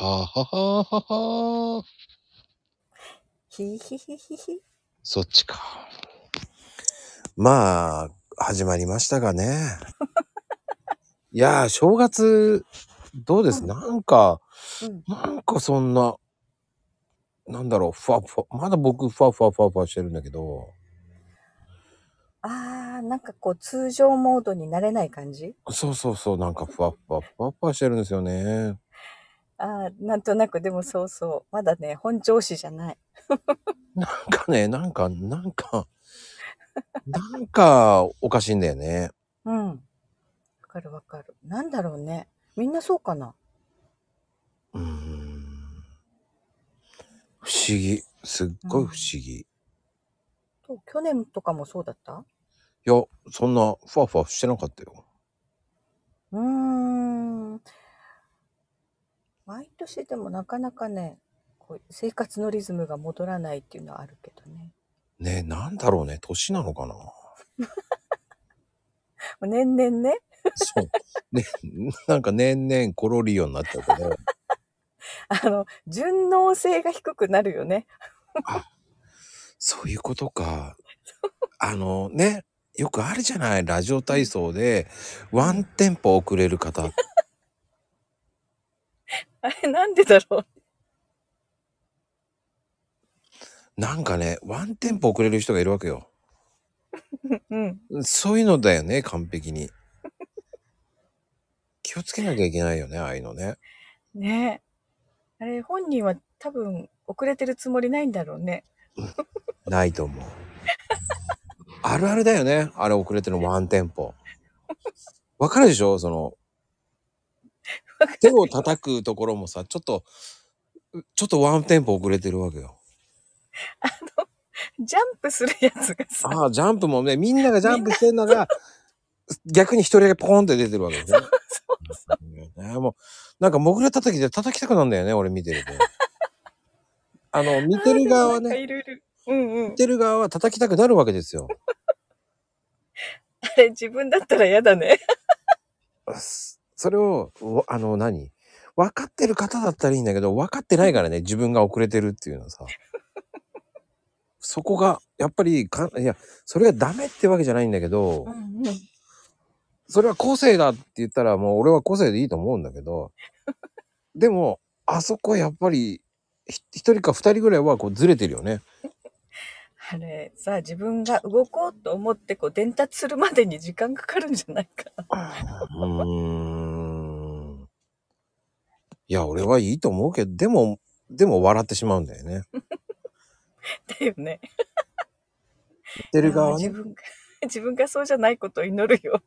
ははははは。ひひひひひ。そっちか。まあ、始まりましたがね。いやー、正月、どうです、うんなんか、うん。なんかそんな、なんだろう、ふわふわ、まだ僕ふわふわふわふわしてるんだけど、あー、なんかこう通常モードになれない感じ？そうそうそう、なんかふわふわふわふわしてるんですよね。あー、なんとなくでもそうそう。まだね、本調子じゃない。なんかね、なんか、なんか、なんかおかしいんだよね。うん。わかるわかる。なんだろうね。みんなそうかなうーん。不思議。すっごい不思議。いと去年とかもそうだった？や、そんなふわふわしてなかったよ。うーん。毎年でもなかなかね、こう生活のリズムが戻らないっていうのはあるけどね。ねなんだろうね。年なのかな？年々ね。そう。ね、なんか年々コロリようになっちゃうけど。あの、順応性が低くなるよね。あ、そういうことか。あのね、よくあるじゃない。ラジオ体操で、ワンテンポ遅れる方。あ れなんでだろう？なんかね、ワンテンポ遅れる人がいるわけよ。うん。そういうのだよね、完璧に。気をつけなきゃいけないよね、ああいうのね。ねえ。あれ、本人は多分遅れてるつもりないんだろうね。ないと思う。あるあるだよね、あれ遅れてるのワンテンポ。わかるでしょ？その、手を叩くところもさ、ちょっと、ちょっとワンテンポ遅れてるわけよ。ジャンプするやつがさ、ああ、ジャンプもね、みんながジャンプしてんのが、逆に一人だけポーンって出てるわけですね。そうそう。ねもう、なんか、潜れ叩きで叩きたくなるんだよね、俺見てると。あの、見てる側はね。うんうん見。てる側は叩きたくなるわけですよ。あれ、自分だったら嫌だね。それを、わあの、何？分かってる方だったらいいんだけど、分かってないからね、自分が遅れてるっていうのはさ。そこが、やっぱりか、いや、それがダメってわけじゃないんだけど、うんうん。それは個性だって言ったらもう俺は個性でいいと思うんだけど、でも、あそこはやっぱり、ひ一人か二人ぐらいはこうずれてるよね。あれ、さ、自分が動こうと思って、こう、伝達するまでに時間かかるんじゃないかな。うーん。いや、俺はいいと思うけど、でも、でも笑ってしまうんだよね。だよね。言ってる側ね。自分が、自分がそうじゃないことを祈るよ。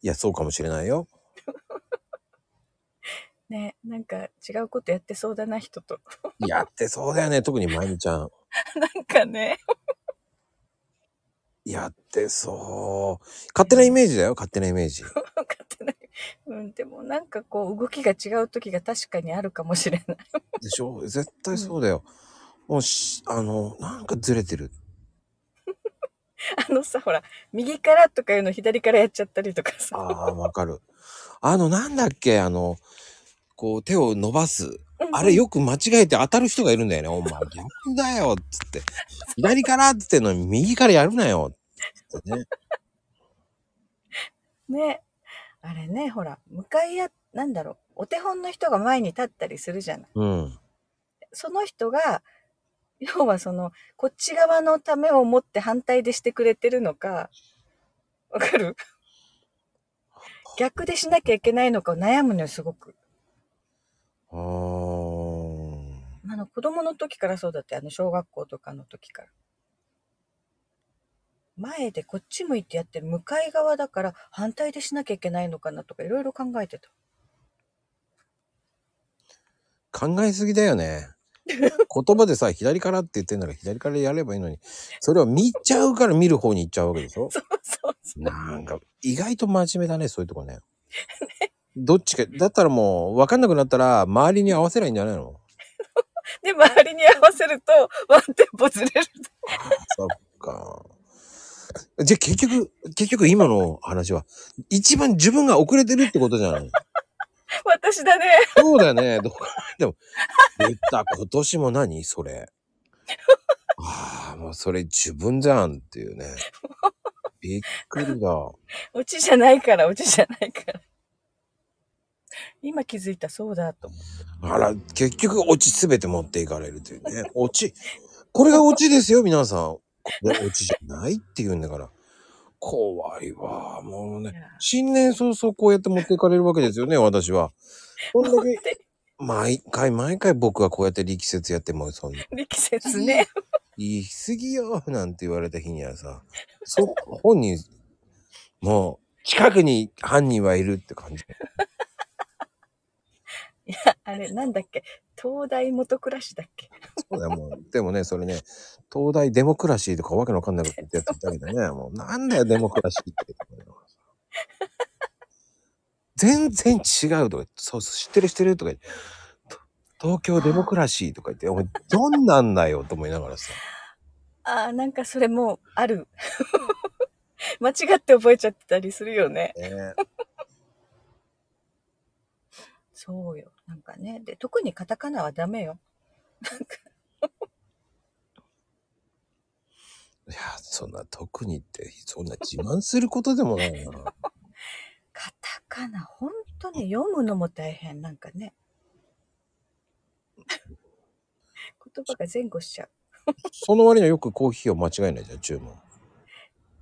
いや、そうかもしれないよ。ね、なんか違うことやってそうだな、人と。やってそうだよね、特にまゆみちゃん。なんかね。やってそう。勝手なイメージだよ、勝手なイメージ。分かってない。うん、でもなんかこう動きが違う時が確かにあるかもしれない。でしょ？絶対そうだよ。もうし、あの、なんかずれてる。あのさ、ほら、右からとかいうの左からやっちゃったりとかさ。ああ、わかる。あの、なんだっけ、あの、こう手を伸ばす。あれよく間違えて当たる人がいるんだよね。お前逆だよ、つって。左からって言ってんのに右からやるなよ。つってね。ね。あれね、ほら、向かい合、なんだろう、お手本の人が前に立ったりするじゃない。うん。その人が、要はその、こっち側のためを思って反対でしてくれてるのか、わかる？逆でしなきゃいけないのかを悩むのよ、すごく。あの、子供の時からそうだって、あの、小学校とかの時から。前でこっち向いてやってる向かい側だから反対でしなきゃいけないのかなとかいろいろ考えてた。考えすぎだよね。言葉でさ、左からって言ってんなら左からやればいいのに、それを見ちゃうから見る方に行っちゃうわけでしょ？そうそうそう。なんか、意外と真面目だね、そういうとこね。どっちか、だったらもう、わかんなくなったら、周りに合わせりゃいいんじゃないの？で、周りに合わせると、ワンテンポずれるそっか。じゃあ結局、結局今の話は、一番自分が遅れてるってことじゃない？私 私だね。そうだよね。どう考えても。言った、今年も何？それ。ああ、もうそれ自分じゃんっていうね。びっくりだ。オチじゃないから、オチじゃないから。今気づいた、そうだと思って。あら、結局、オチすべて持っていかれるというね。オチ。これがオチですよ、皆さん。これオチじゃないって言うんだから。怖いわ。もうね。新年早々こうやって持っていかれるわけですよね、私は。こんだけ、で 毎回毎回僕がこうやって力説やっても、そんな、力説ね。言い過ぎよ、なんて言われた日にはさ、そ、本人、もう、近くに犯人はいるって感じ。いや、あれ、なんだっけ？東大元暮らしだっけ？そうだよ、もう。でもね、それね、東大デモクラシーとかわけのわかんないこと言ってやってたけどね、もう、なんだよ、デモクラシーって。全然違うとか、そう知ってる知ってるとか言って、と東京デモクラシーとか言って、お前、どんなんだよと思いながらさ。ああ、なんかそれもう、ある。間違って覚えちゃってたりするよね。ねそうよ。なんかね。で、特にカタカナはダメよ。いや、そんな特にって、そんな自慢することでもないな。カタカナ、本当に読むのも大変。なんかね。言葉が前後しちゃう。その割にはよくコーヒーを間違えないじゃん、注文。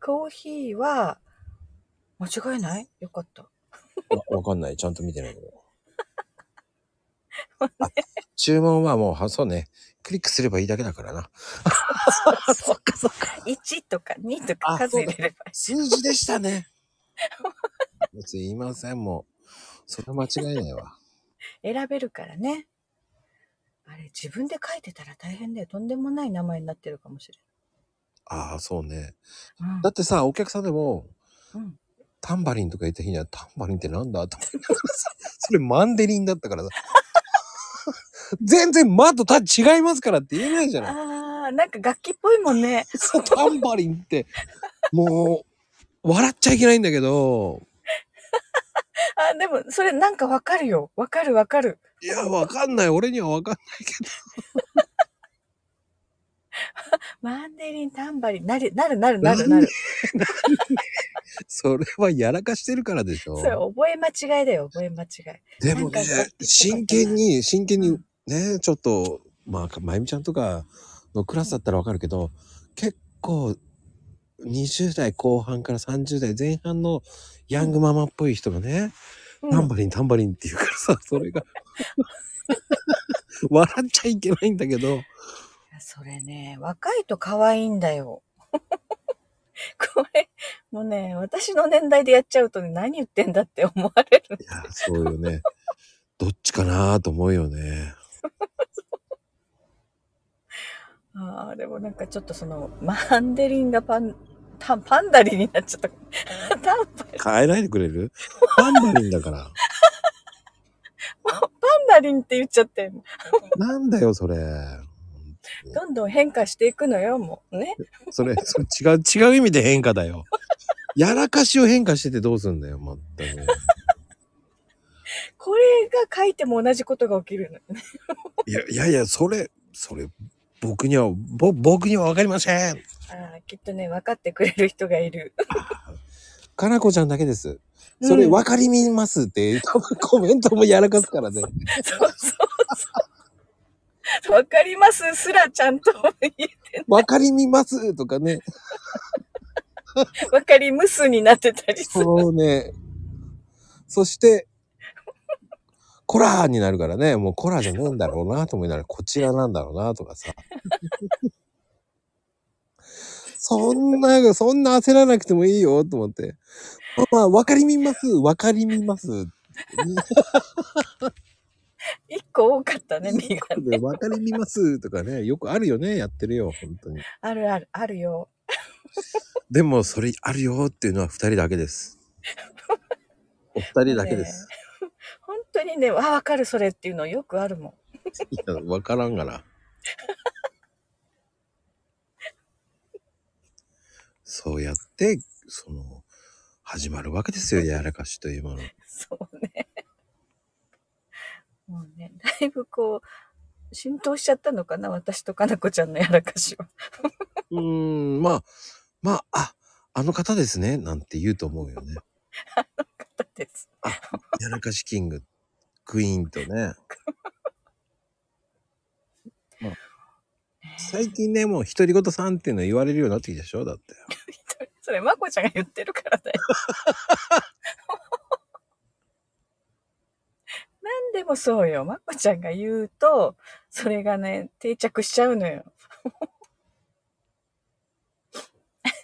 コーヒーは、間違いない？よかった。わわかんない。ちゃんと見てないけど。あ注文はもう、はそうね。クリックすればいいだけだからな。そっかそっか。1とか2とかあ数入れれば数字でしたね。すいません、もう。それ間違いないわ。選べるからね。あれ、自分で書いてたら大変だよ。とんでもない名前になってるかもしれああ、そうね。ない。だってさ、お客さんでも、うん。うん。タンバリンとか言った日には、タンバリンってなんだと思いながらさ、それマンデリンだったからさ。全然マとタ違いますからって言えないじゃない。ああ、なんか楽器っぽいもんね。そうタンバリンって、もう、笑っちゃいけないんだけど、あ、でも、それなんかわかるよ。わかるわかる。いや、わかんない。俺にはわかんないけ マンデリン、タンバリン、なる、なる、なる、なる、なる。ど、それはやらかしてるからでしょそ。れ、覚え間違いだよ、覚え間違い。でもね真剣に、真剣にうんね、ちょっと、まあ、まゆみちゃんとかのクラスだったらわかるけど、結構、20代後半から30代前半のヤングママっぽい人がね、うんタンバリン、タンバリンって言うからさ、それが、笑っちゃいけないんだけど、それね、若いと可愛いんだよ。これ、もうね、私の年代でやっちゃうとね、何言ってんだって思われる。いや、そうよね。どっちかなと思うよね。ああ、でもなんかちょっとその、マンデリンがパン、タンパンダリンになっちゃった。タンパ、変えないでくれる？タンバリンだから。パンダリンって言っちゃって。なんだよ、それ。どんどん変化していくのよ、もう。ね。それ、それ違う、違う意味で変化だよ。やらかしを変化しててどうすんだよ、まったく。これが書いても同じことが起きるのよね。いや、いやいや、それ、それ、僕には、ぼ、僕にはわかりません。ああ、きっとね、分かってくれる人がいる。かなこちゃんだけです。それ、うんわかりみますって、多 分コメントもやらかすからね。そうそうそう。わかりますすらちゃんと言えてわかりみますとかね。わかりますになってたりする。そうね。そして、コラーになるからね、もうコラーじゃねえんだろうなと思いながら、こちらなんだろうなとかさ。そんな、そんな焦らなくてもいいよと思って。まあ、わかりみます、わかりみます。一個多かったね、身がね。わかりみますとかね、よくあるよね、やってるよ、本当に。あるある、あるよ。でも、それあるよっていうのは二人だけです。お二人だけです。本当にね、あ、わかるそれっていうのよくあるもん。いや、わからんがな。そうやって、その、始まるわけですよ、やらかしというもの。そうね。いぶこう、浸透しちゃったのかな私とかなこちゃんのやらかしは。うーん、まあ、まあ、あ、あの方ですね、なんて言うと思うよね。方です。やらかしキング、クイーンとね。まあ、最近ね、もう独り言さんっていうの言われるようになってきたでしょ？だって。それ、まこちゃんが言ってるからだよ。何でもそうよ。まこちゃんが言うと、それがね、定着しちゃうのよ。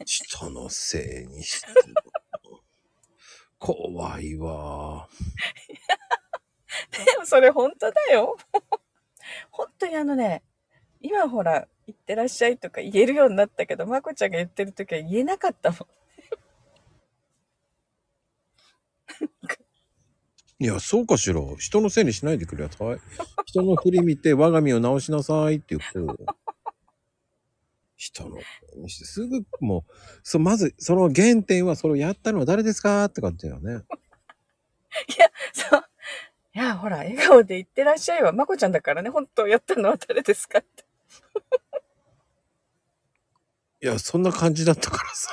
人のせいにして。怖いわ。でもそれ本当だよ。本当にあのね、今ほら、行ってらっしゃいとか言えるようになったけど、まこちゃんが言ってる時は言えなかったもん。いや、そうかしら。人のせいにしないでくれさい。人の振り見て我が身を直しなさいって言ってる。人のせいにして、すぐもう、そまず、その原点は、それをやったのは誰ですかって感じだよね。いや。いや、ほら、笑顔で言ってらっしゃいはまこちゃんだからね、本当やったのは誰ですかって。いや、そんな感じだったからさ。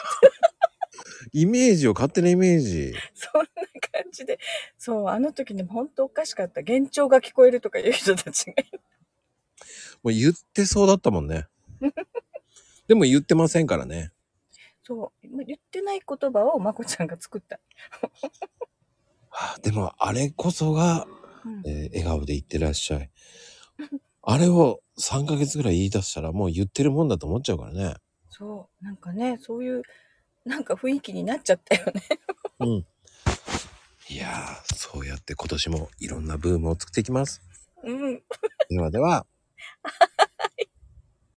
イメージを、勝手なイメージ。そんな感じで。そう、あの時ね、本当おかしかった。幻聴が聞こえるとかいう人たちが。もう言ってそうだったもんね。でも言ってませんからね。そう言ってない言葉をまこちゃんが作った。はあでも、あれこそが、うんえー笑顔で言ってらっしゃい。あれを3ヶ月ぐらい言い出したら、もう言ってるもんだと思っちゃうからね。そう、なんかね、そういう、なんか雰囲気になっちゃったよね。うん。いやー、そうやって今年もいろんなブームを作っていきます。うん。ではでは、